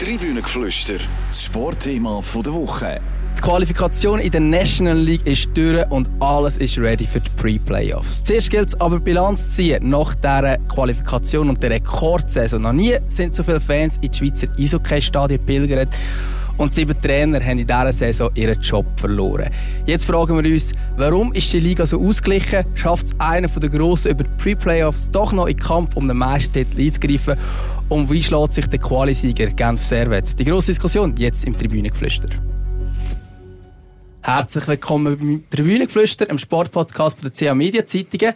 Tribünengeflüster, das Sportthema der Woche. Die Qualifikation in der National League ist durch und alles ist ready für die Pre-Playoffs. Zuerst gilt es aber Bilanz zu ziehen nach dieser Qualifikation und der Rekordsaison. Noch nie sind so viele Fans in die Schweizer Eishockey-Stadien pilgert und sieben Trainer haben in dieser Saison ihren Job verloren. Jetzt fragen wir uns, warum ist die Liga so ausgeglichen? Schafft es einer der Grossen über die Pre-Playoffs doch noch in den Kampf um den Meistertitel einzugreifen? Und wie schlägt sich der Qualisieger Genf Servet? Die grosse Diskussion jetzt im Tribünengeflüster. Herzlich willkommen beim Tribünengeflüster, im Sportpodcast der CA Media Zeitungen.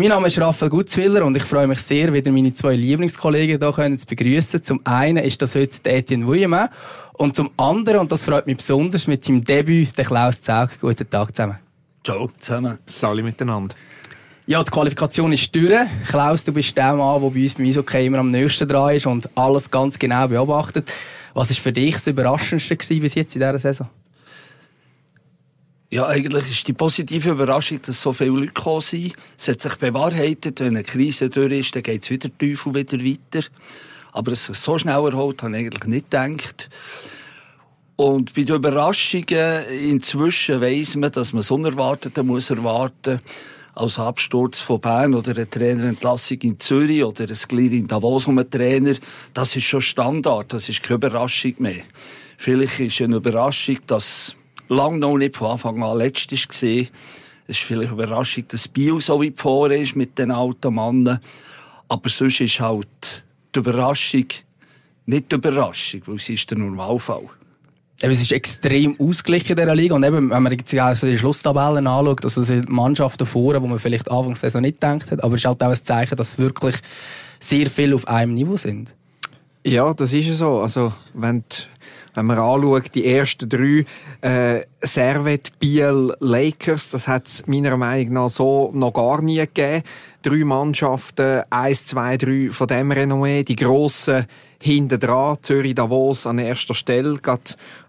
Mein Name ist Raphael Gutzwiller und ich freue mich sehr, wieder meine zwei Lieblingskollegen hier zu begrüßen. Zum einen ist das heute der Etienne Wuillemin und zum anderen, und das freut mich besonders, mit seinem Debüt, der Klaus Zaug. Guten Tag zusammen. Ciao zusammen. Sali miteinander. Ja, die Qualifikation ist durch. Klaus, du bist der Mann, der bei uns beim Eishockey immer am nächsten dran ist und alles ganz genau beobachtet. Was war für dich das Überraschendste bis jetzt in dieser Saison? Ja, eigentlich ist die positive Überraschung, dass so viele Leute gekommen sind. Es hat sich bewahrheitet, wenn eine Krise durch ist, dann geht es wieder Teufel wieder weiter. Aber es ist so schnell erholt, habe ich eigentlich nicht gedacht. Und bei den Überraschungen inzwischen weiss man, dass man das Unerwartete muss erwarten als Absturz von Bern oder eine Trainerentlassung in Zürich oder ein Glied in Davos um einen Trainer, das ist schon Standard, das ist keine Überraschung mehr. Vielleicht ist eine Überraschung, dass lang noch nicht von Anfang an letzt war. Es ist vielleicht eine Überraschung, dass Bio so weit vor ist mit den alten Mannen. Aber sonst ist halt die Überraschung nicht die Überraschung, weil sie ist der Normalfall. Eben, es ist extrem ausgeglichen in dieser Liga. Und eben, wenn man jetzt also die Schlusstabellen anschaut, also sind Mannschaften vorne, wo man vielleicht anfangs Saison nicht gedacht hat, aber es ist halt auch ein Zeichen, dass wirklich sehr viel auf einem Niveau sind. Ja, das ist so. Also, wenn die wenn man anschaut, die ersten drei äh, Servet, Biel, Lakers, das hat es meiner Meinung nach so noch gar nie gegeben. Drei Mannschaften, eins, zwei, drei von dem Renommee, die grossen hinten dran, Zürich Davos an erster Stelle, gerade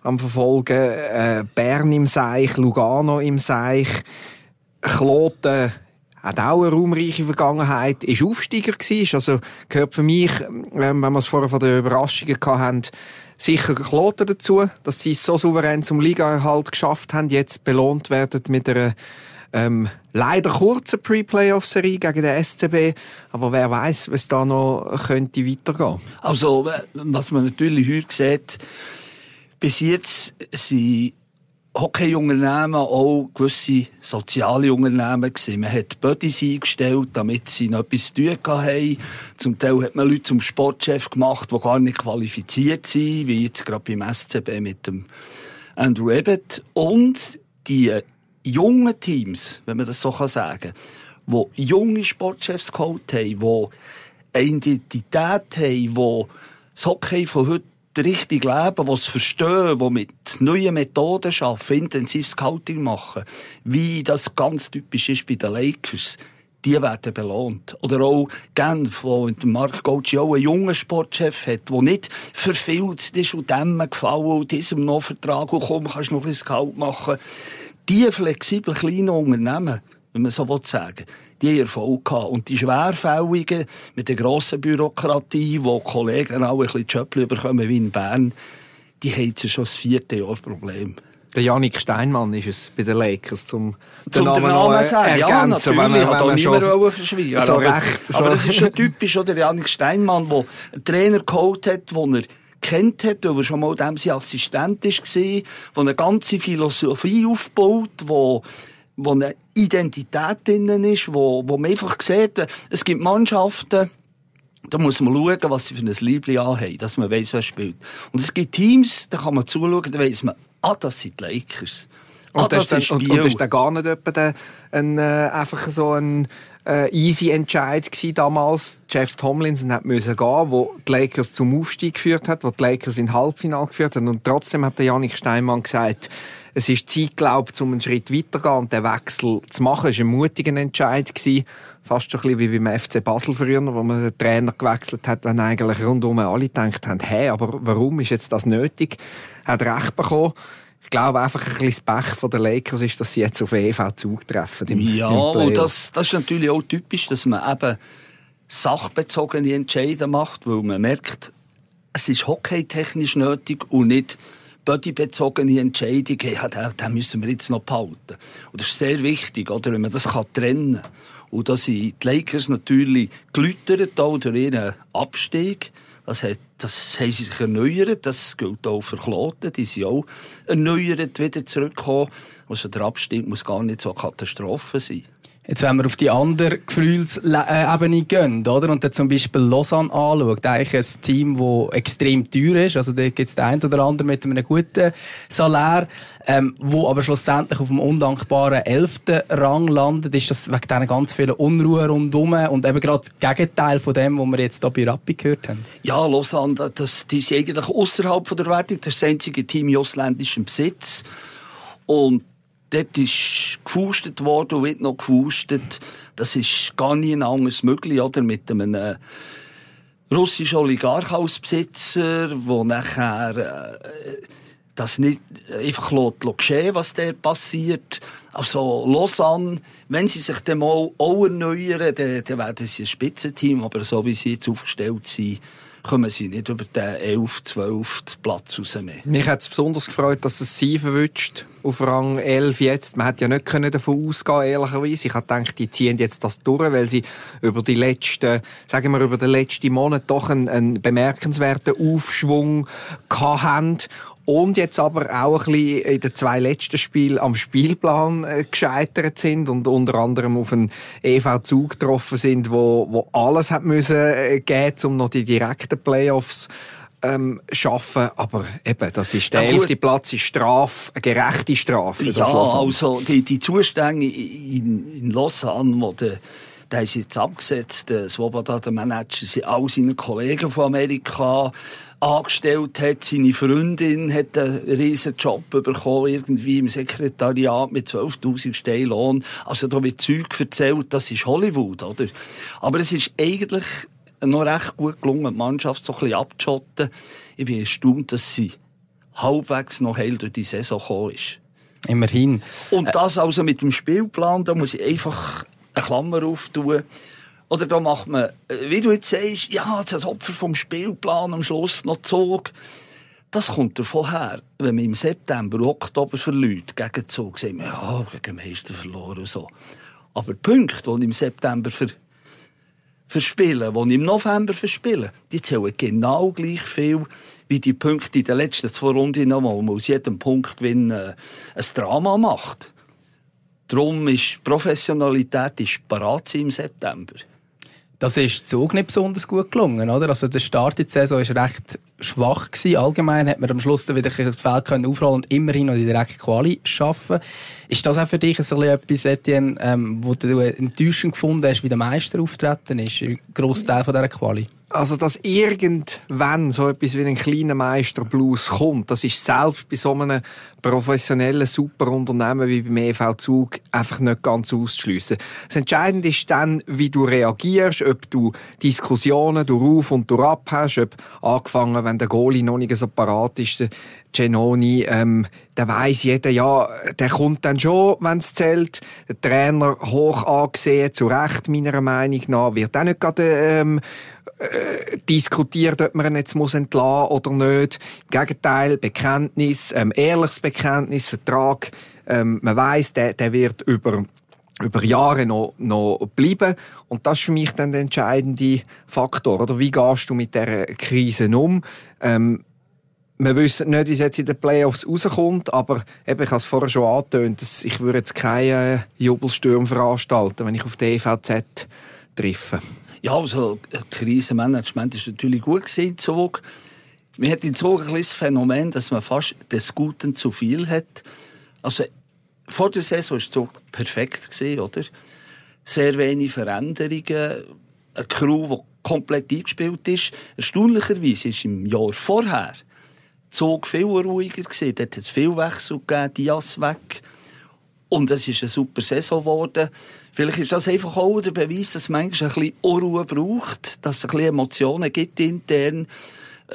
am Verfolgen, äh, Bern im Seich, Lugano im Seich, Kloten hat auch eine raumreiche Vergangenheit, ist Aufsteiger gewesen, also gehört für mich, äh, wenn wir es vorher von den Überraschungen hatten, sicher Kloten dazu, dass sie es so souverän zum Ligaerhalt geschafft haben, jetzt belohnt werden mit einer ähm, leider kurzen Pre-Playoff-Serie gegen den SCB. Aber wer weiß, was da noch könnte weitergehen. Also, was man natürlich heute sieht, bis jetzt sind Hockey-Unternehmen auch gewisse soziale Unternehmen gewesen. Man hat Buddies eingestellt, damit sie noch etwas zu tun haben. Zum Teil hat man Leute zum Sportchef gemacht, die gar nicht qualifiziert sind, wie jetzt gerade beim SCB mit dem Andrew Ebbett. Und die jungen Teams, wenn man das so sagen kann, die junge Sportchefs geholt haben, die eine Identität haben, die das Hockey von heute richtig leben, die es verstehen, die mit neuen Methoden arbeiten, intensiv Scouting machen, wie das ganz typisch ist bei den Lakers, die werden belohnt. Oder auch Genf, wo mit Mark Gauci auch einen jungen Sportchef hat, der nicht verfilzt ist und dem gefallen und diesem noch Vertrag und komm, kannst noch ein Scout machen. Die flexiblen kleinen Unternehmen, wenn man so sagen will, die Erfolg gehabt. Und die Schwerfälligen mit der grossen Bürokratie, wo Kollegen auch ein bisschen Schöppel bekommen wie in Bern, die haben jetzt schon das vierte Jahr Problem. Der Janik Steinmann ist es bei den Lakers zum, zum den Namen, Namen sagen. Ja, natürlich. Wenn man, hat auch niemand verschwiegen. So aber, recht, so. aber das ist schon typisch, oder? Janik Steinmann, der einen Trainer geholt hat, den er kennt hat, weil er schon mal dem sein Assistent war, der eine ganze Philosophie aufbaut, wo wo eine Identität drin ist, wo, wo man einfach sieht, es gibt Mannschaften, da muss man schauen, was sie für ein Liebling anhaben, dass man weiss, wer spielt. Und es gibt Teams, da kann man zuschauen, da weiss man, ah, das sind die Lakers. Ah, und, das, das ist dann, und, und ist dann gar nicht etwa ein, äh, einfach so ein äh, easy Entscheid gewesen damals. Jeff Tomlinson hat müssen gehen, wo die Lakers zum Aufstieg geführt hat, wo die Lakers in Halbfinale geführt hat. Und trotzdem hat der Janik Steinmann gesagt, es ist Zeit, glaube ich, um einen Schritt weiterzugehen und den Wechsel zu machen. Es war ein mutiger Entscheid. Gewesen. Fast ein bisschen wie beim FC Basel früher, wo man den Trainer gewechselt hat, wenn eigentlich rundum alle gedacht haben, hey, aber warum ist jetzt das nötig? Er hat recht bekommen. Ich glaube einfach ein bisschen das Pech von den Lakers ist, dass sie jetzt auf EV zugtreffen. Im, ja, im und das, das ist natürlich auch typisch, dass man eben sachbezogene Entscheidungen macht, weil man merkt, es ist hockeytechnisch nötig und nicht bodybezogene Entscheidung, ja, den, den müssen wir jetzt noch behalten. Und das ist sehr wichtig, oder, wenn man das kann trennen kann. Und da sind die Lakers natürlich geläutert, auch durch ihren Abstieg. Das, hat, das haben sie sich erneuert, das gilt auch für Kloten, die sind auch erneuert wieder zurückgekommen. Also der Abstieg muss gar nicht so eine Katastrophe sein. Jetzt, wenn wir auf die andere Gefühlsebene gehen, oder? Und dann zum Beispiel Lausanne anschaut, eigentlich ein Team, das extrem teuer ist. Also, da gibt es den einen oder anderen mit einem guten Salär, ähm, wo aber schlussendlich auf dem undankbaren elften Rang landet. Ist das wegen diesen ganz vielen Unruhe rundherum und eben gerade das Gegenteil von dem, was wir jetzt hier bei Rappi gehört haben? Ja, Lausanne, das, die ist eigentlich außerhalb der Wertung. Das ist das einzige Team in ausländischem Besitz. Und dort ist gefustet worden und wird noch gefustet. Das ist gar nie anders möglich, oder? Mit einem äh, russischen Oligarch der nachher äh, das nicht einfach lässt, geschehen was da passiert. Also Lausanne, wenn sie sich dann mal auch erneuern, dann, dann werden sie ein Spitzenteam, aber so wie sie jetzt aufgestellt sind, kommen sie nicht über den 11, 12 Platz raus mehr. Mich hat es besonders gefreut, dass es sie verwünscht auf Rang 11 jetzt. Man hätte ja nicht können davon ausgehen, ehrlicherweise. Ich habe gedacht, die ziehen jetzt das durch, weil sie über die letzten, sagen wir über den letzten Monat doch einen, einen bemerkenswerten Aufschwung haben und jetzt aber auch ein bisschen in den zwei letzten Spielen am Spielplan äh, gescheitert sind und unter anderem auf einen EV-Zug getroffen sind, wo, wo alles hat müssen äh, geben, um noch die direkten Playoffs ähm, schaffen. Aber eben, das ist der ja, elfte Platz, ist Strafe, eine gerechte Strafe. Ja, also die, die Zustände in, in Lausanne, wo der der ist jetzt abgesetzt. Der Swoboda, der Manager, sind all seine Kollegen von Amerika angestellt hat. Seine Freundin hat einen riesen Job bekommen, irgendwie im Sekretariat mit 12.000 Steinen Lohn. Also da wird Zeug erzählt, das ist Hollywood, oder? Aber es ist eigentlich noch recht gut gelungen, die Mannschaft so ein bisschen abzuschotten. Ich bin erstaunt, dass sie halbwegs noch heil durch die Saison gekommen ist. Immerhin. Und das also mit dem Spielplan, da muss ich einfach eine Klammer auftun. Oder da macht man, äh, wie du jetzt sagst, ja, das Opfer vom Spielplan am Schluss noch Zug. Das kommt davon her, wenn man im September, Oktober verliert, gegen Zug, sagt man, ja, gegen Meister verloren und so. Aber die Punkte, die im September ver verspielen, die im November verspielen, die zählen genau gleich viel wie die Punkte in den letzten zwei Runden, wo man aus jedem Punkt gewinnen äh, ein Drama macht. Darum ist Professionalität ist parat im September. Das ist Zug nicht besonders gut gelungen, oder? Also der Start in die Saison war recht schwach gewesen. Allgemein hat man am Schluss dann wieder das Feld können aufrollen und immerhin noch die direkte Quali schaffen. Ist das auch für dich so etwas, Etienne, ähm, wo du enttäuschend gefunden hast, wie der Meister auftreten ist? Ein Grossteil von dieser Quali? Also, dass irgendwann so etwas wie ein kleiner Meisterblues kommt, das ist selbst bei so einem professionellen Superunternehmen wie beim EV Zug einfach nicht ganz auszuschliessen. Das Entscheidende ist dann, wie du reagierst, ob du Diskussionen durch Auf und durch Ab hast, ob angefangen, wenn der Goalie noch nicht so parat ist, der Genoni, ähm, der weiss jeder, ja, der kommt dann schon, wenn es zählt. Der Trainer hoch angesehen, zu Recht, meiner Meinung nach, wird auch nicht gerade, ähm, äh, diskutiert, ob man ihn jetzt muss entlassen oder nicht. Im Gegenteil, Bekenntnis, ähm, ehrliches Bekenntnis, Vertrag. Ähm, man weiß, der, der wird über über Jahre noch, noch bleiben. Und das ist für mich dann der entscheidende Faktor. Oder wie gehst du mit dieser Krise um? Ähm, wir wissen nicht, wie es jetzt in den Playoffs rauskommt, aber eben, ich habe es vorher schon angetönt, dass ich würde jetzt keinen Jubelsturm veranstalten, wenn ich auf die EVZ treffe. Ja, also Krisenmanagement ist natürlich gut gewesen, Zug. Wir hatten in Zug ein das Phänomen, dass man fast des Guten zu viel hat. Also vor der Saison war Zug perfekt oder? Sehr wenig Veränderungen, eine Crew, die komplett eingespielt ist. Erstaunlicherweise ist im Jahr vorher Zug viel ruhiger gewesen. Dort hat es viel Wechsel gegeben, Dias weg. Und es ist eine super Saison geworden. Vielleicht ist das einfach auch der Beweis, dass man ein bisschen Unruhe braucht, dass es ein bisschen Emotionen gibt intern.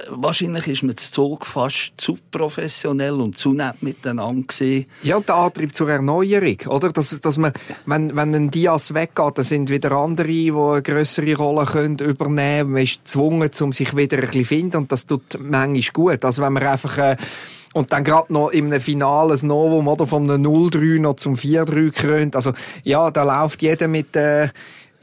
wahrscheinlich ist man zu Zug fast zu professionell und zu nett miteinander gesehen. Ja, der Antrieb zur Erneuerung, oder? Dass, dass man, wenn, wenn ein Diaz weggeht, dann sind wieder andere, die eine grössere Rolle können übernehmen. Man ist gezwungen, um sich wieder ein bisschen zu finden und das tut manchmal gut. Also wenn man einfach, äh, und dann gerade noch im Finale ein Novum, oder? Einem 0-3 noch zum 4-3 krönt. Also, ja, da läuft jeder mit, äh,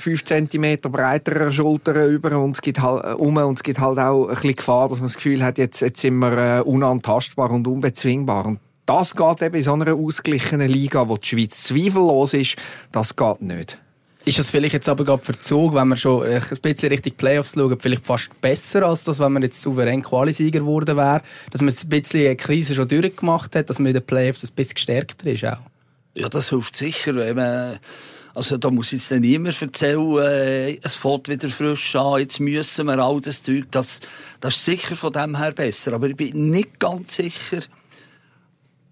5 cm breiterer Schultern über und es gibt halt, äh, um und es gibt halt auch ein bisschen Gefahr, dass man das Gefühl hat, jetzt, jetzt sind wir äh, unantastbar und unbezwingbar. Und das geht eben in so einer ausgeglichenen Liga, wo die Schweiz zweifellos ist, das geht nicht. Ist das vielleicht jetzt aber gerade für Zug, wenn man schon ein bisschen Richtung Playoffs schaut, vielleicht fast besser als das, wenn man jetzt souverän Qualisieger geworden wäre? Dass man ein bisschen eine Krise schon durchgemacht hat, dass man in den Playoffs ein bisschen gestärkter ist auch? Ja, das hilft sicher, wenn man also da muss jetzt dann niemand erzählen, äh, es fährt wieder frisch an, jetzt müssen wir all das Zeug. Das, das ist sicher von dem her besser. Aber ich bin nicht ganz sicher,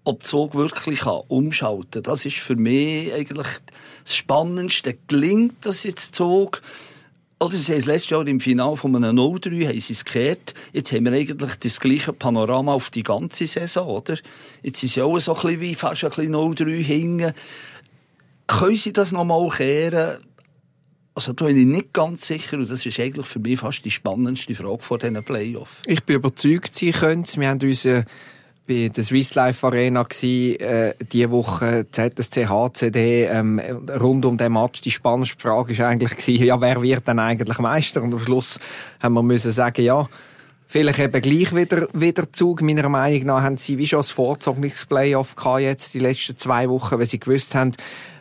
ob Zug wirklich kann umschalten kann. Das ist für mich eigentlich das Spannendste. Gelingt das jetzt Zug? Oder sie haben es letztes Jahr im Finale von einem 0-3 haben sie es gekehrt. Jetzt haben wir eigentlich das gleiche Panorama auf die ganze Saison, oder? Jetzt ist ja auch so ein bisschen wie fast ein bisschen 0-3 hingen. Können Sie das nochmal kehren? Also da bin ich nicht ganz sicher und das ist eigentlich für mich fast die spannendste Frage vor diesen Playoffs. Ich bin überzeugt, Sie können es. Wir haben uns äh, bei der Swiss Life Arena gewesen, äh, diese Woche ZSC HCD ähm, rund um den Match. Die spannendste Frage war eigentlich gewesen, ja, wer wird denn eigentlich Meister? Und am Schluss haben wir müssen sagen, ja, vielleicht eben gleich wieder, wieder Zug. Meiner Meinung nach haben sie wie schon das vorzogenes Playoff gehabt jetzt die letzten zwei Wochen, weil sie gewusst haben,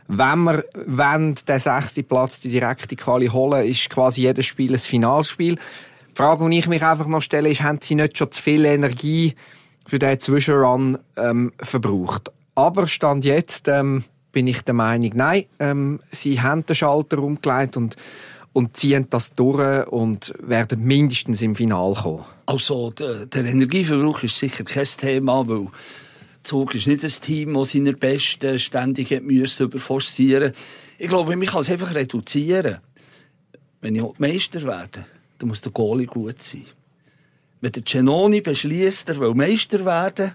wenn wir wenn den sechsten Platz die direkte Quali holen, ist quasi jedes Spiel ein Finalspiel. Die Frage, die ich mich einfach noch stelle, ist, haben sie nicht schon zu viel Energie für diesen Zwischenrun ähm, verbraucht? Aber Stand jetzt ähm, bin ich der Meinung, nein, ähm, sie haben den Schalter umgelegt und, und ziehen das durch und werden mindestens im Finale kommen. Also der, Energieverbrauch ist sicher kein Thema, weil Zug ist nicht ein Team, das seine Besten ständig überforcieren Ich glaube, man kann es einfach reduzieren. Wenn ich Meister werde, dann muss der Goalie gut sein. Wenn der Genoni beschließt, er will Meister werden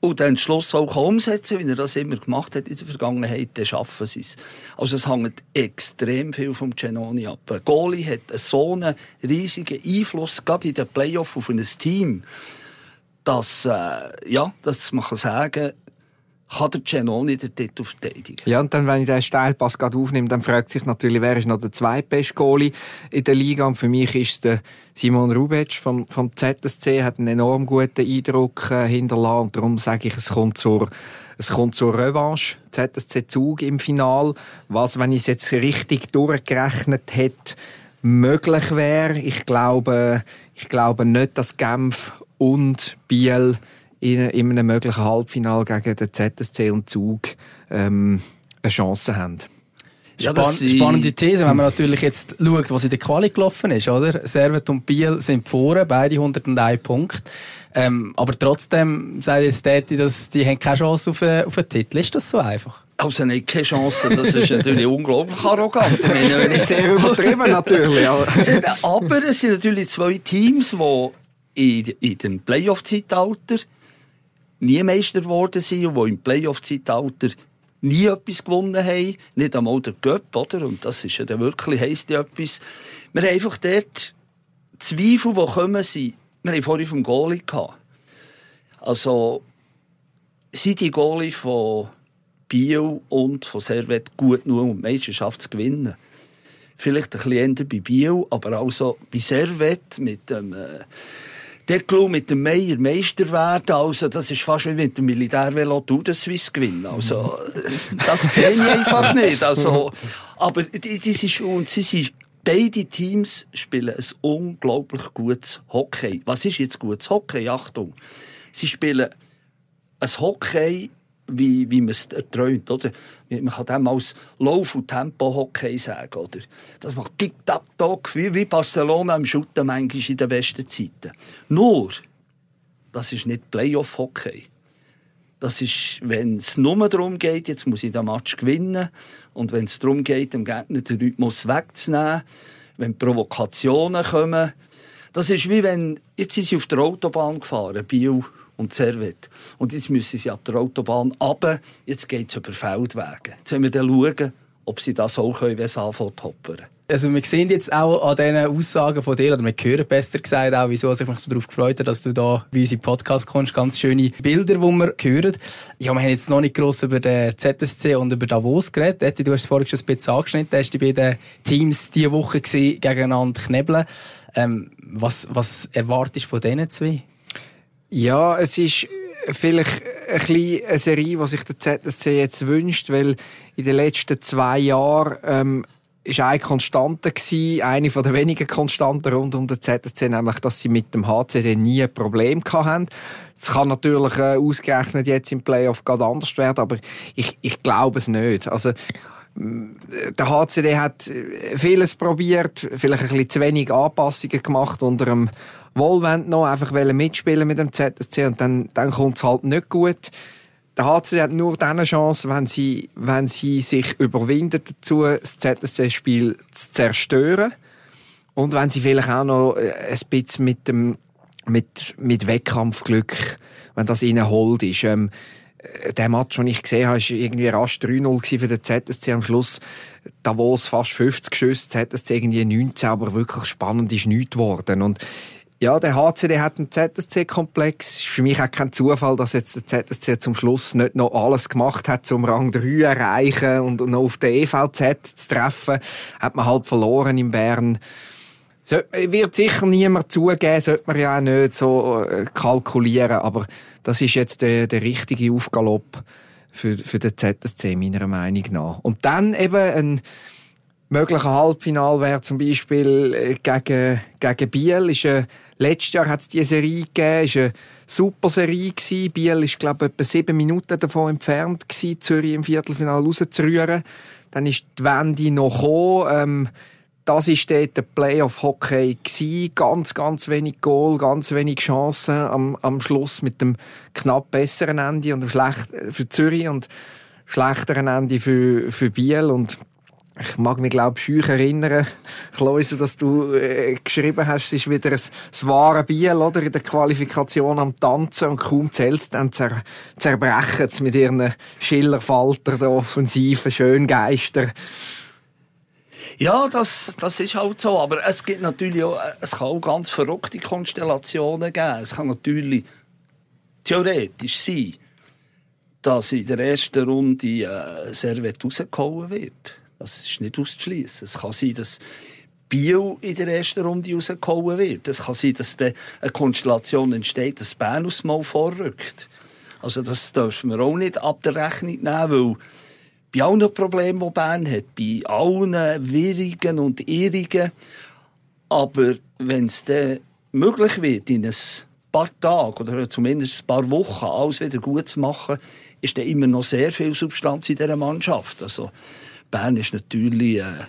und den Schluss auch umsetzen wie er das immer gemacht hat in der Vergangenheit, dann schaffen sie es. Also es hängt extrem viel vom Genoni ab. Goalie hat so einen riesigen Einfluss, gerade in den Playoffs auf ein Team dass, äh, ja, dass man kann sagen kann der Genoni den Titel verteidigen. Ja, und dann, wenn ich den Steilpass gerade aufnehme, dann fragt sich natürlich, wer ist noch der zweitbeste Goalie in der Liga? Und für mich ist der Simon Rubic vom, vom ZSC, hat einen enorm guten Eindruck äh, hinterlassen. Und darum sage ich, es kommt zur, es kommt zur Revanche. ZSC Zug im Final. Was, wenn ich es jetzt richtig durchgerechnet hätte, möglich wäre. Ich glaube, ich glaube nicht, dass Genf und Biel in, in einem möglichen Halbfinale gegen den ZSC und Zug ähm, eine Chance haben. Ja, Spann spannende These, wenn man natürlich jetzt schaut, was in der Quali gelaufen ist, oder? Servet und Biel sind vorne, beide 101 Punkte. Ähm, aber trotzdem sagt jetzt Täti, dass die haben keine Chance auf einen, auf einen Titel. Ist das so einfach? Also nicht keine Chance, das ist natürlich unglaublich arrogant. Ich meine, Sehr übertrieben natürlich. aber es sind natürlich zwei Teams, die in, in dem Playoff-Zeitalter nie Meister geworden sind und die im Playoff-Zeitalter nie etwas gewonnen haben, nicht einmal der Göpp, oder? Und das ist ja dann wirklich, heisst ja etwas. Wir haben einfach dort Zweifel, die kommen sind. Wir haben vorhin vom Goalie gehabt. Also, sind die Goalie von Bio und von Servet gut nur um die Meisterschaft zu gewinnen? Vielleicht ein bisschen bei Bio, aber auch so bei Servet mit dem, äh, Declo mit dem Meier Meister werden, also das ist fast wie mit dem Militärvelo Tour de Suisse gewinnen. Also, das sehe ich einfach nicht. Also, aber das ist, und sie sind, beide Teams spielen ein unglaublich gutes Hockey. Was ist jetzt gutes Hockey? Achtung. Sie spielen ein Hockey, wie, wie man es erträumt, oder? Man kann dem als Lauf- und Tempo-Hockey sagen, oder? Das macht Tick-Tack-Tack, wie, wie Barcelona im Schutten manchmal in den besten Zeiten. Nur, das ist nicht Playoff-Hockey. Das ist, wenn es nur darum geht, jetzt muss ich den Match gewinnen, und wenn es darum geht, dem Gegner den Rhythmus wegzunehmen, wenn Provokationen kommen, Das ist wie wenn, jetzt sind sie auf der Autobahn gefahren, Bio und Servet. Und jetzt müssen sie ab der Autobahn runter, jetzt geht es über Feldwege. Jetzt müssen wir dann schauen, ob sie das auch können, wenn sie anfangen zu hoppern. Also wir sehen jetzt auch an diesen Aussagen von dir, oder wir hören besser gesagt auch, wieso ich mich so darauf gefreut habe, dass du da bei uns im Podcast kommst. Ganz schöne Bilder, die wir hören. Ja, wir haben jetzt noch nicht gross über den ZSC und über Davos geredet. Etti, du hast es vorhin schon ein bisschen angeschnitten. Hast du bei den Teams diese Woche gewesen, gegeneinander knebeln. Ähm, was, was erwartest du von diesen zwei? Ja, es ist vielleicht ein bisschen eine Serie, die sich der ZSC jetzt wünscht, weil in den letzten zwei Jahren ähm, ist eine Konstante gewesen, eine von der wenigen Konstanten rund um den ZSC, nämlich, dass sie mit dem HCD nie ein Problem hatten. Es kann natürlich äh, ausgerechnet jetzt im Playoff gerade anders werden, aber ich, ich glaube es nicht. Also, der HCD hat vieles probiert, vielleicht ein bisschen zu wenig Anpassungen gemacht unter dem Wohlwend noch, einfach mitspielen mit dem ZSC und dann, dann kommt es halt nicht gut. Der HCD hat nur dann eine Chance, wenn sie, wenn sie sich überwinden dazu, das ZSC-Spiel zu zerstören. Und wenn sie vielleicht auch noch äh, ein bisschen mit dem, mit, mit Wettkampfglück, wenn das ihnen holt ist. Ähm, äh, der Match, den ich gesehen habe, war irgendwie rasch 3-0 für den ZSC am Schluss. Davos fast 50 Schüsse, ZSC irgendwie 19, aber wirklich spannend ist nichts geworden. Und ja, der HCD hat einen ZSC-Komplex. Für mich auch kein Zufall, dass jetzt der ZSC zum Schluss nicht noch alles gemacht hat, um Rang 3 zu erreichen und noch auf der EVZ zu treffen. Hat man halt verloren in Bern. So, wird sicher niemand zugeben, sollte man ja auch nicht so äh, kalkulieren, aber das ist jetzt der, der richtige Aufgalopp für, für den ZSC, meiner Meinung nach. Und dann eben ein möglicher Halbfinal wäre zum Beispiel äh, gegen, gegen Biel. Ist, äh, letztes Jahr hat es diese Serie gegeben, ist eine super Serie gewesen. Biel ist, glaube ich, etwa sieben Minuten davon entfernt gewesen, Zürich im Viertelfinale rauszurühren. Dann ist die Wende noch gekommen. Ähm, das war dort der Playoff-Hockey. Ganz, ganz wenig Goal, ganz wenig Chancen am, am Schluss mit dem knapp besseren Ende und schlecht, äh, für Zürich und schlechteren Ende für, für Biel. Und ich mag mich, glaube ich, erinnern, Kloise, dass du äh, geschrieben hast, es ist wieder ein, ein wahre Biel, oder? In der Qualifikation am Tanzen und kaum zählt es, dann zer zerbrechen es mit ihren Schillerfalter, der offensiven Schöngeister. Ja, das, das ist halt so. Aber es gibt natürlich auch, es kann auch ganz verrückte Konstellationen geben. Es kann natürlich theoretisch sein, dass in der ersten Runde äh, Servet rausgehauen wird. Das ist nicht auszuschließen. Es kann sein, dass Bio in der ersten Runde rausgehauen wird. Es kann sein, dass eine Konstellation entsteht, dass Bern aus Mal vorrückt. Also das dürfen wir auch nicht ab der Rechnung nehmen, weil bei allen Problemen, die Bern hat, bei allen Wirrigen und Irrigen, aber wenn es dann möglich wird, in ein paar Tagen oder zumindest ein paar Wochen alles wieder gut zu machen, ist dann immer noch sehr viel Substanz in dieser Mannschaft. Also Bern ist natürlich... Äh,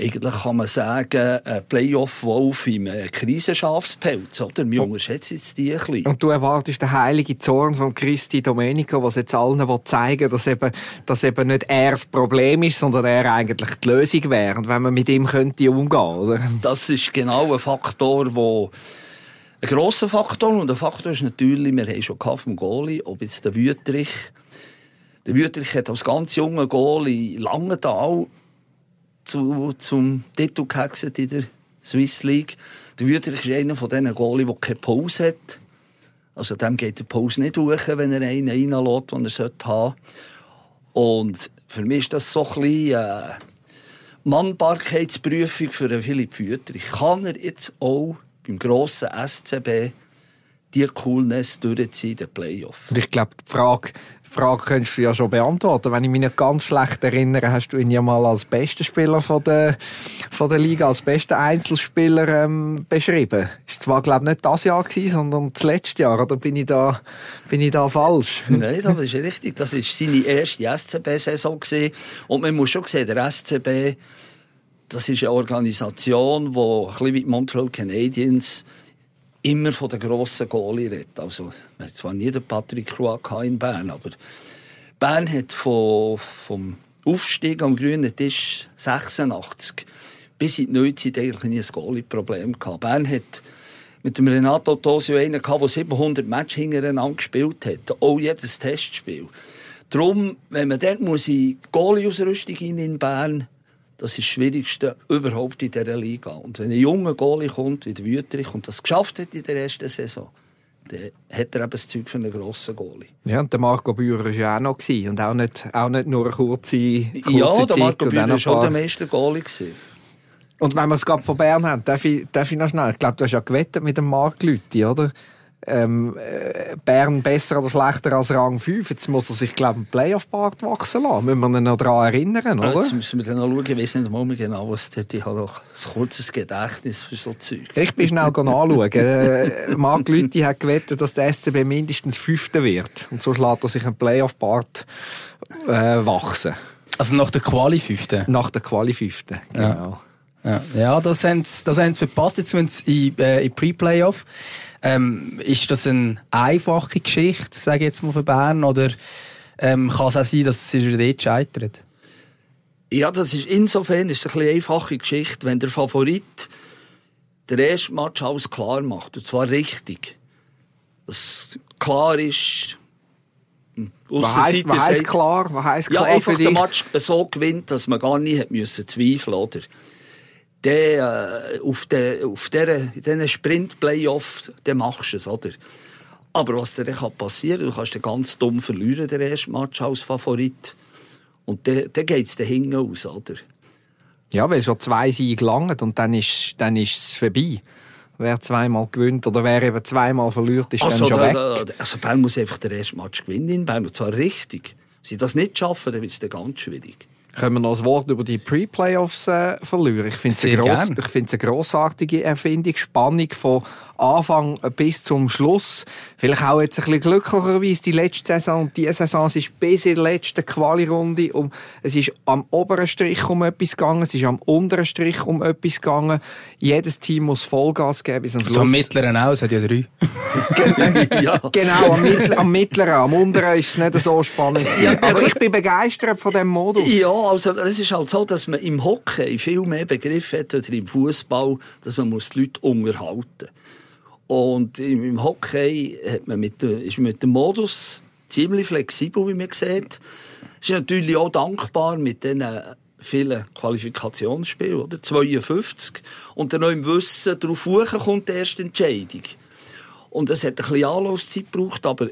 eigentlich kann man sagen, ein Playoff-Wolf im äh, Krisenschafspelz, oder? Wir unterschätzen jetzt die ein bisschen. Und du erwartest den heiligen Zorn von Christi Domenico, was jetzt allen will zeigen dass eben, dass eben nicht er das Problem ist, sondern er eigentlich die Lösung wäre. Und wenn man mit ihm könnte umgehen, oder? Das ist genau ein Faktor, wo ein grosser Faktor. Und der Faktor ist natürlich, wir haben schon vom Goalie, ob jetzt der Wüterich, der Wüterich hat als ganz junger Goalie Langenthal zu, zum Titel gehexet in der Swiss League. Der Wüterich ist einer von diesen Goalie, der keine Pause hat. Also dem geht die Pause nicht durch, wenn er einen reinlässt, den er haben sollte. Und für mich ist das so ein bisschen äh, Mannbarkeitsprüfung für Philipp Wüterich. Kann er jetzt auch beim grossen SCB die Coolness durchziehen, den Playoff? Und ich glaube, die Frage, Frage könntest du ja schon beantworten. Wenn ich mich nicht ganz schlecht erinnere, hast du ihn ja mal als besten Spieler von der, von der Liga, als besten Einzelspieler ähm, beschrieben. Ist zwar, glaube ich, nicht das Jahr gewesen, sondern das letzte Jahr. Oder bin ich da, bin ich da falsch? Nein, das ist richtig. Das war seine erste SCB-Saison. Und man muss schon sehen, der SCB, das ist eine Organisation, die ein bisschen wie die Montreal Canadiens immer von den grossen Goalie redet. Also, wir hatten zwar nie den Patrick Roy in Bern, aber Bern hat von, vom Aufstieg am grünen Tisch 86 bis in die Neuzeit eigentlich nie ein Goalie-Problem gehabt. Bern hat mit dem Renato Tosio einen gehabt, der 700 Matches hintereinander gespielt hat. Auch jedes Testspiel. Darum, wenn man dort muss in Goalie-Ausrüstung in Bern, das ist das Schwierigste überhaupt in dieser Liga. Und wenn ein junger Goalie kommt, wie der Wüterich, und das geschafft hat in der ersten Saison, dann hat er eben das Zeug für einen grossen Goalie. Ja, und der Marco Bührer war ja auch noch. Gewesen. Und auch nicht, auch nicht nur eine kurze, kurze ja, der Marco auch war schon ein der paar- meiste Goalie. Gewesen. Und wenn wir es gerade von Bern haben, darf ich, darf ich noch schnell. Ich glaube, du hast ja gewettet mit dem Marc Lüthi, oder? Ähm, äh, Bern besser oder schlechter als Rang 5. Jetzt muss er sich, glaube ich, einen Playoff-Bart wachsen lassen. Müssen wir ihn noch daran erinnern, oder? Jetzt müssen wir dann noch schauen, ich weiß nicht mal mehr genau, was dort Ich habe doch ein kurzes Gedächtnis für so Zeug. Ich bin schnell anschauen. Äh, Marc Lüthi hat gewettet, dass der SCB mindestens Fünfter wird. Und so lässt er sich einen Playoff-Bart äh, wachsen. Also nach der Quali fünfte. Nach der Quali Fünften. Genau. Ja, ja das haben sie das haben sie verpasst. Jetzt sind sie in, äh, in Pre-Playoff. Ähm, ist das eine einfache Geschichte, sage ich jetzt mal für Bern, oder ähm, kann es auch sein, dass schon dort scheitert? Ja, das ist insofern ist es eine einfache Geschichte, wenn der Favorit der erste Match alles klar macht. Und zwar richtig. Dass klar ist, hm, Was heisst, was heisst klar? Was heisst Ja, klar einfach für den dich? Match so gewinnt, dass man gar hat müssen zweifeln oder? Der, äh, auf, de, auf der, diesen Sprint-Playoff, dann machst du es, oder? Aber was dir dann kann passieren du kannst den ganz dumm verlieren, den ersten Match als Favorit. Und dann, dann geht es dann hinten aus, oder? Ja, weil schon zwei Siege langen und dann ist, dann ist es vorbei. Wer zweimal gewinnt oder wer eben zweimal verliert, ist Also, dann schon da, weg. da, also Bern muss einfach den ersten Match gewinnen in Bern, und zwar richtig. Wenn sie das nicht schaffen, dann wird es dann ganz schwierig. Können wir noch ein Wort über die Pre-Playoffs äh, verlieren? Ich finde es eine, gross, grossartige Erfindung. Spannung von Anfang bis zum Schluss. Vielleicht auch jetzt ein bisschen glücklicherweise die letzte Saison und diese Saison. Es ist bis in der letzten Quali-Runde. Um, es ist am oberen Strich um etwas gegangen, es ist am unteren Strich um etwas gegangen. Jedes Team muss Vollgas geben bis zum Schluss. So am mittleren auch, es hat ja drei. ja. Genau, am, am mittleren, am unteren ist es nicht so spannend. Aber ich bin begeistert von dem Modus. Ja, also es ist halt so, dass man im Hockey viel mehr Begriff hat oder im Fußball, dass man muss die Leute unterhalten Und im, Hockey hat man mit, ist man mit dem Modus ziemlich flexibel, wie man sieht. Es ist natürlich auch dankbar mit den vielen Qualifikationsspielen, oder? 52. Und dann noch im Wissen, darauf kommt die erste Entscheidung. Und es hat ein bisschen Anlaufzeit gebraucht, aber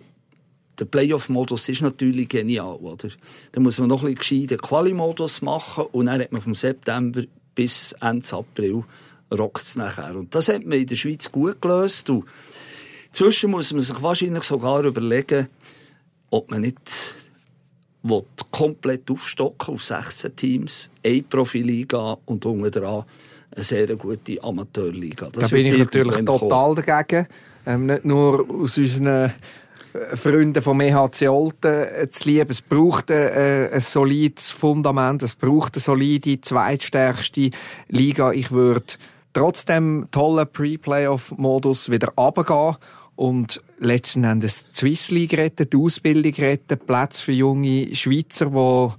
der Playoff-Modus ist natürlich genial, oder? Da muss man noch ein bisschen gescheiten Quali-Modus machen und dann hat man vom September bis Ende April rockt es nachher. Und das hat man in der Schweiz gut gelöst. Und inzwischen muss man sich wahrscheinlich sogar überlegen, ob man nicht will komplett aufstocken auf 16 Teams, eine Profiliga und unten dran eine sehr gute Amateurliga. Das Da bin ich natürlich total dagegen. Ähm, nicht nur aus unseren Freunden vom EHC Olten äh, zu lieben. Es braucht äh, ein solides Fundament, es braucht eine solide, zweitstärkste Liga. Ich würde trotzdem tollen Pre-Playoff-Modus wieder runtergehen und letzten Endes die Swiss League retten, die Ausbildung retten, Platz für junge Schweizer, die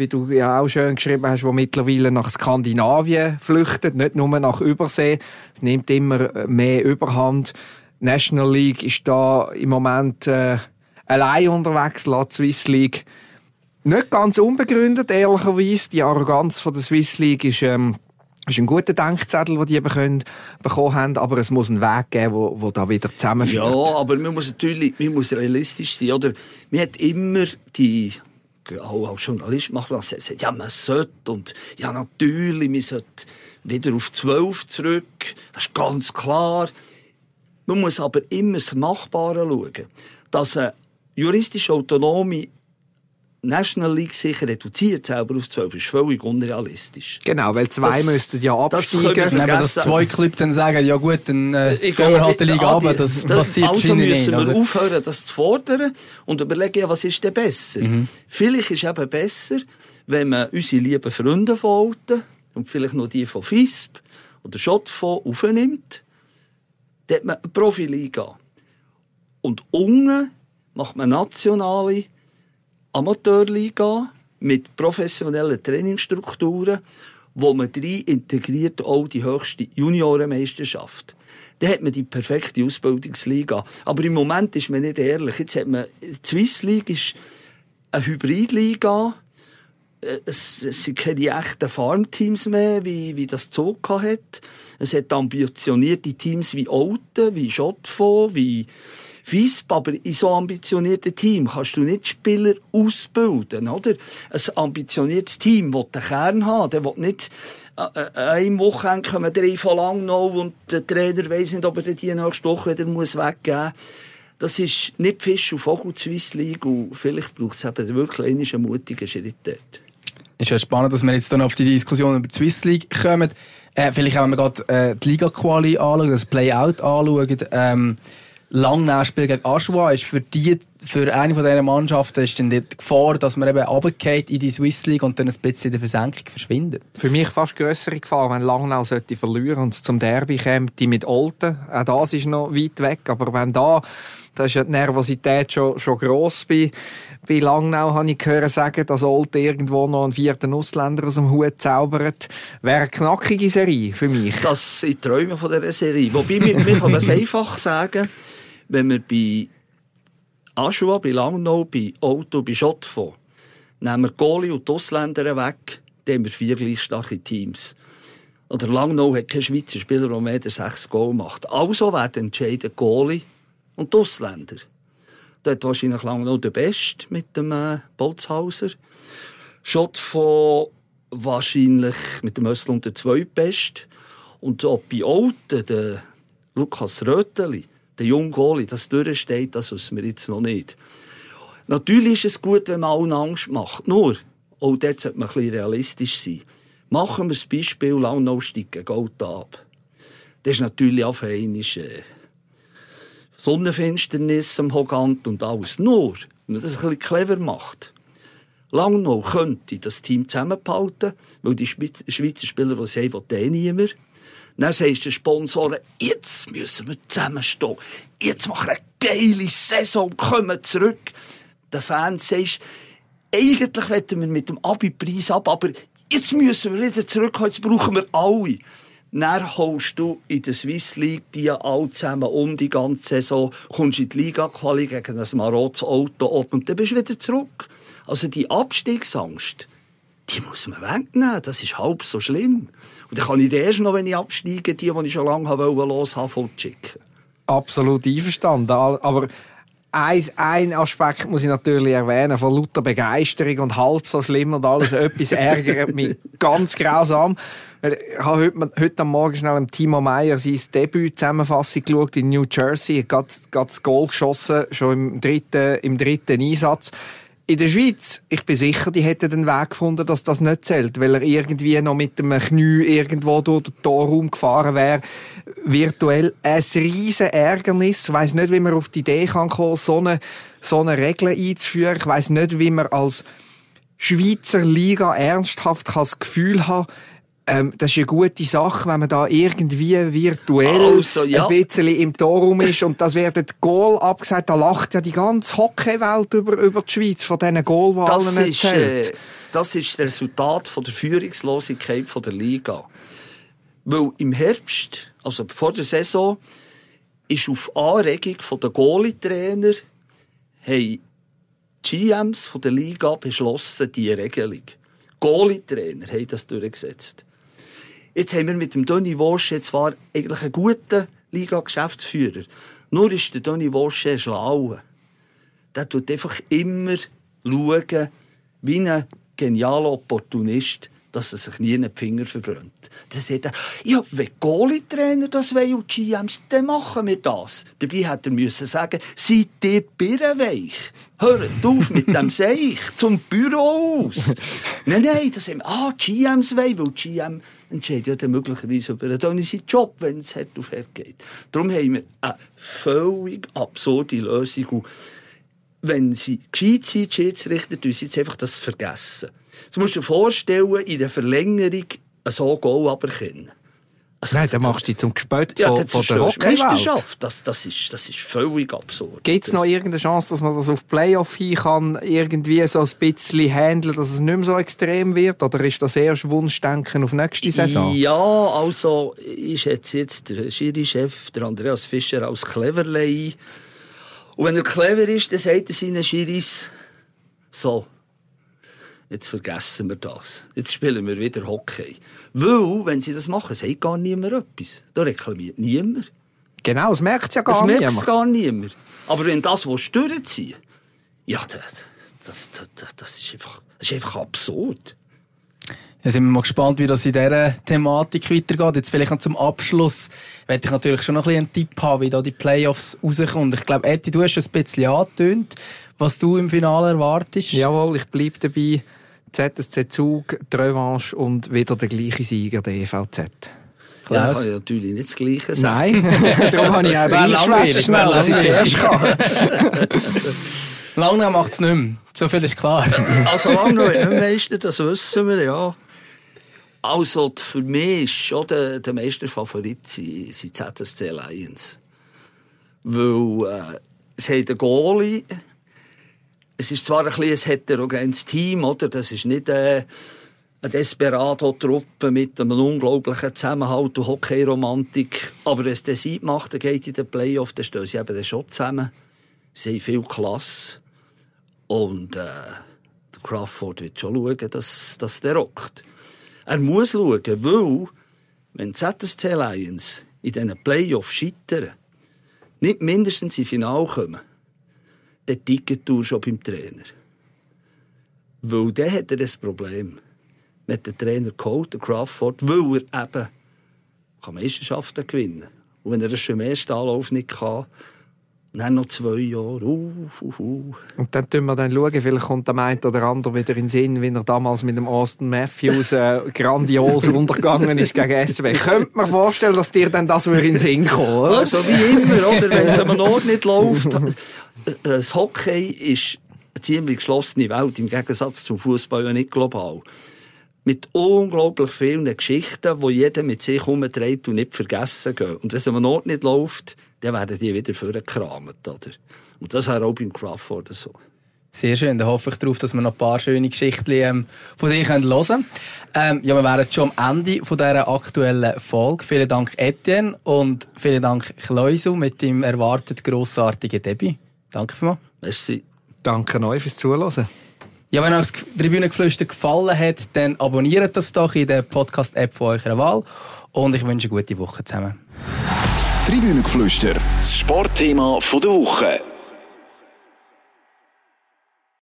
wie du ja auch schön geschrieben hast, die mittlerweile nach Skandinavien flüchten, nicht nur nach Übersee. Es nimmt immer mehr Überhand. National League ist da im Moment äh, allein unterwegs, lässt Swiss League nicht ganz unbegründet, ehrlicherweise. Die Arroganz von der Swiss League ist, ähm, ist ein guter Denkzettel, den die eben können, bekommen haben, aber es muss einen Weg geben, wo, wo da wieder zusammenführt. Ja, aber man muss natürlich man muss realistisch sein. Oder? Man hat immer die, auch als Journalist macht man das, ja, man sollte und ja, natürlich, man sollte wieder auf 12 zurück. Das ist ganz klar. Man muss aber immer das Machbare schauen. Dass eine juristisch autonome National League sich reduziert selber auf 12 ist völlig unrealistisch. Genau, weil zwei Das- müssten ja das absteigen. Wenn dass vergessen. zwei Clubs dann sagen, ja gut, dann äh, Ich gehen wir halt die Liga runter, die- das da- passiert Also müssen wir oder? aufhören, das zu fordern und überlegen, ja, was ist denn besser? Mhm. Vielleicht ist eben besser, wenn man unsere lieben Freunde von Alten und vielleicht noch die von FISP oder Schottfonds aufnimmt, dann hat man eine Profiliga. Und unten macht man nationale Amateurliga mit professionellen Trainingsstrukturen, wo man drin integriert auch die höchste Juniorenmeisterschaft. Dann hat man die perfekte Ausbildungsliga. Aber im Moment ist man nicht ehrlich. Jetzt hat man, die Swiss League ist eine Hybridliga. Es, es sind keine echten Farmteams mehr, wie, wie das Zug hat. Es hat ambitionierte Teams wie Olten, wie Schottfonds, wie Visp, aber in so ambitionierten Team kannst du nicht Spieler ausbilden, oder? Ein ambitioniertes Team will den Kern haben, der nicht äh, äh eine Woche kommen drei von lang noch und der Trainer weiss nicht, ob er die nächste Woche wieder weggeben muss. Das ist nicht Fisch und Vogel Swiss League und vielleicht braucht es eben wirklich einen mutigen Schritt dort. Ist ja spannend, dass wir jetzt dann auf die Diskussion über die Swiss League kommen. Äh, vielleicht auch, wenn wir gerade äh, die Liga-Quali anschauen, das Play-Out anschauen. Ähm, Langnau-Spiel gegen Aschua ist für die, für eine von diesen Mannschaften ist dann die Gefahr, dass man eben runtergeht in die Swiss League und dann ein bisschen in der Versenkung verschwindet. Für mich fast größere Gefahr, wenn Langnau sollte verlieren und zum Derby kommt, die mit Olten. Auch das ist noch weit weg, aber wenn da, da ist ja die Nervosität schon, schon gross bei, bei Langnau, habe ich gehört sagen, dass Olten irgendwo noch einen vierten Ausländer aus dem Hut zaubert. Wäre eine knackige Serie für mich. Das sind Träume von dieser Serie. Wobei, man kann das einfach sagen, wenn wir bei Aschua, bei Langnau, bei Auto, bei Schottfonds, nehmen wir Goalie und die Ausländer weg, dann haben wir vier gleich starke Teams. Oder Langnau hat keinen Schweizer Spieler, der mehr als sechs Goal macht. Also werden entscheiden Goalie und die Ausländer. Hat wahrscheinlich Langnau der Beste mit dem äh, Bolzhauser. Schottfonds wahrscheinlich mit dem Östlund der Zweitbeste. Und auch bei Alten, der Lukas Röteli, der junge das durchsteht, das wissen wir jetzt noch nicht. Natürlich ist es gut, wenn man allen Angst macht. Nur, auch dort sollte man ein realistisch sein. Machen wir das Beispiel Langnau gegen Gold ab. Das ist natürlich auf einmal äh, Sonnenfinsternis am Hogant und alles. Nur, wenn man das ein bisschen clever macht. Langnau könnte das Team zusammenhalten, weil die Schweizer Spieler, die sagen, will eh niemand. Dann sagst du den Sponsoren, jetzt müssen wir zusammenstehen. Jetzt machen wir eine geile Saison, kommen zurück. Den Fans sagst eigentlich wollten wir mit dem Abi-Preis ab, aber jetzt müssen wir wieder zurückkommen, jetzt brauchen wir alle. Dann holst du in der Swiss League die alle zusammen um die ganze Saison, kommst in die Liga-Quali gegen ein marotzes Auto und dann bist du wieder zurück. Also die Abstiegsangst, die muss man wegnehmen. Das ist halb so schlimm. Und dann kann ich erst noch, wenn ich absteige, die, die ich schon lange los haben, schicken. Absolut einverstanden. Aber ein, ein Aspekt muss ich natürlich erwähnen, von lauter Begeisterung und halb so schlimm und alles, etwas ärgert mich ganz grausam. Ich habe heute, heute Morgen schnell im Timo Meyer sein Debüt-Zusammenfassung geschaut in New Jersey. Er hat gerade das Goal geschossen, schon im dritten, im dritten Einsatz in der Schweiz, ich bin sicher, die hätten den Weg gefunden, dass das nicht zählt, weil er irgendwie noch mit dem Knie irgendwo durch den Torraum gefahren wäre. Virtuell ein riesen Ärgernis. Ich weiss nicht, wie man auf die Idee kann kommen, so eine, so eine Regel einzuführen. Ich weiss nicht, wie man als Schweizer Liga ernsthaft das Gefühl hat, ähm, das ist eine gute Sache, wenn man da irgendwie virtuell also, ja. ein bisschen im Torraum ist und das wird Goal abgesagt, da lacht ja die ganze Hockeywelt über, über die Schweiz von diesen Goalwahlen erzählt. Ist, äh, das ist das Resultat von der Führungslosigkeit von der Liga. Weil im Herbst, also vor der Saison, ist auf Anregung der Goalie-Trainer haben GMs von der Liga beschlossen, diese Regelung. Goalie-Trainer haben das durchgesetzt. Jetzt haben wir mit dem Donny Worsche zwar eigentlich einen guten Liga-Geschäftsführer. Nur ist der Donny Worsche schlau. Der tut einfach immer schauen, wie ein genialer Opportunist, dass er sich nie in den Finger verbrennt. Dann sagt er, ja, wenn Goalie-Trainer das wollen und GMs, dann machen wir das. Dabei hätte er müssen sagen, seid ihr birrenweich. Hört auf mit dem Seich zum Büro aus. nein, nein, das haben ah, GMs wollen, weil GM entscheidet ja dann möglicherweise über seinen Job, wenn es hart auf hart geht. Darum haben wir eine völlig absurde Lösung. Und wenn sie gescheit sind, die Schiedsrichter, tun sie jetzt einfach das vergessen. Du musst dir vorstellen, in der Verlängerung so Goal aberkennen. Also, Nein, dann machst du dich zum Gespött ja, von, von der. Meisterschaft. Das, das, ist, das ist völlig absurd. Gibt es noch irgendeine Chance, dass man das auf Playoff hin kann, irgendwie so ein bisschen handeln, dass es nicht mehr so extrem wird? Oder ist das erst Wunschdenken auf nächste Saison? Ja, also ich schätze jetzt der Schiri-Chef, der Andreas Fischer, als cleverlei. Und wenn er clever ist, dann sagt er seinen Schiris so, jetzt vergessen wir das. Jetzt spielen wir wieder Hockey. Weil, wenn sie das machen, sagt gar niemand etwas. Da reklamiert niemand. Genau, das merkt ja Das gar merkt niemand. gar niemand. Aber wenn das durchziehen ja, das, das, das, das, ist einfach, das ist einfach absurd. Ja, sind wir mal gespannt, wie das in dieser Thematik weitergeht. Jetzt vielleicht noch zum Abschluss. Werde ich natürlich schon noch ein bisschen einen Tipp haben, wie da die Playoffs rauskommen. Ich glaube, Eti, du hast schon ein bisschen angetönt, was du im Finale erwartest. Jawohl, ich bleibe dabei. ZSC Zug, die Revanche und wieder der gleiche Sieger, der EVZ. Ja, Klaus? kann ich natürlich nicht das Gleiche sagen. Nein, darum habe ich auch reingeschwätzt, schnell, dass ich zuerst kann. Lange macht es nicht mehr. So viel ist klar. Also lange noch nicht Meister, das wissen wir, ja. Also für mich ist schon der, der Meisterfavorit sind, ZSC Lions. Weil äh, es hat einen Goalie, es ist zwar ein, bisschen ein heterogenes Team, oder? das ist nicht äh, eine Desperado-Truppe mit einem unglaublichen Zusammenhalt und Hockey-Romantik, aber wenn es den Sieg macht, dann geht in den Playoff, dann stehen sie eben dann schon zusammen. Sie haben viel Klasse. Und äh, Crawford wird schon schauen, dass, dass der rockt. Er muss schauen, weil, wenn die ZSC Lions in diesen Playoffs scheitern, nicht mindestens ins Finale kommen, dann ticket schon beim Trainer. Weil dann hat er ein Problem mit dem Trainer geholt, der Crawford, weil er eben kann Meisterschaften gewinnen Und wenn er das schon im ersten Anlauf nicht kann, dann noch zwei Jahre, uh, uh, uh. Und dann schauen wir dann, schauen, vielleicht kommt der eine oder andere wieder in den Sinn, wie er damals mit dem Austin Matthews äh, grandios untergegangen ist gegen SW. Könnte man vorstellen, dass dir dann das würde in den Sinn kommen, oder? Also wie immer, oder? wenn es am Ort nicht läuft. äh, Das Hockey ist eine ziemlich geschlossene Welt, im Gegensatz zum Fußball ja nicht global. Mit unglaublich vielen Geschichten, die jeder mit sich herumdreht und nicht vergessen gehen. Und wenn es am Ort nicht läuft, dann werden die wieder vorgekramt, oder? Und das wäre auch beim Crawford so. Sehr schön. Dann hoffe ich darauf, dass wir noch ein paar schöne Geschichten ähm, von dir hören können. Ähm, ja, wir wären schon am Ende von dieser aktuellen Folge. Vielen Dank, Etienne. Und vielen Dank, Kleusu, mit dem erwartet grossartigen Debüt. Danke vielmals. Merci. Danke euch fürs Zuhören. Ja, wenn euch das Tribünengeflüster gefallen hat, dann abonniert das doch in der Podcast-App von eurer Wahl. Und ich wünsche eine gute Woche zusammen. Tribünengeflüster, das Sportthema der Woche.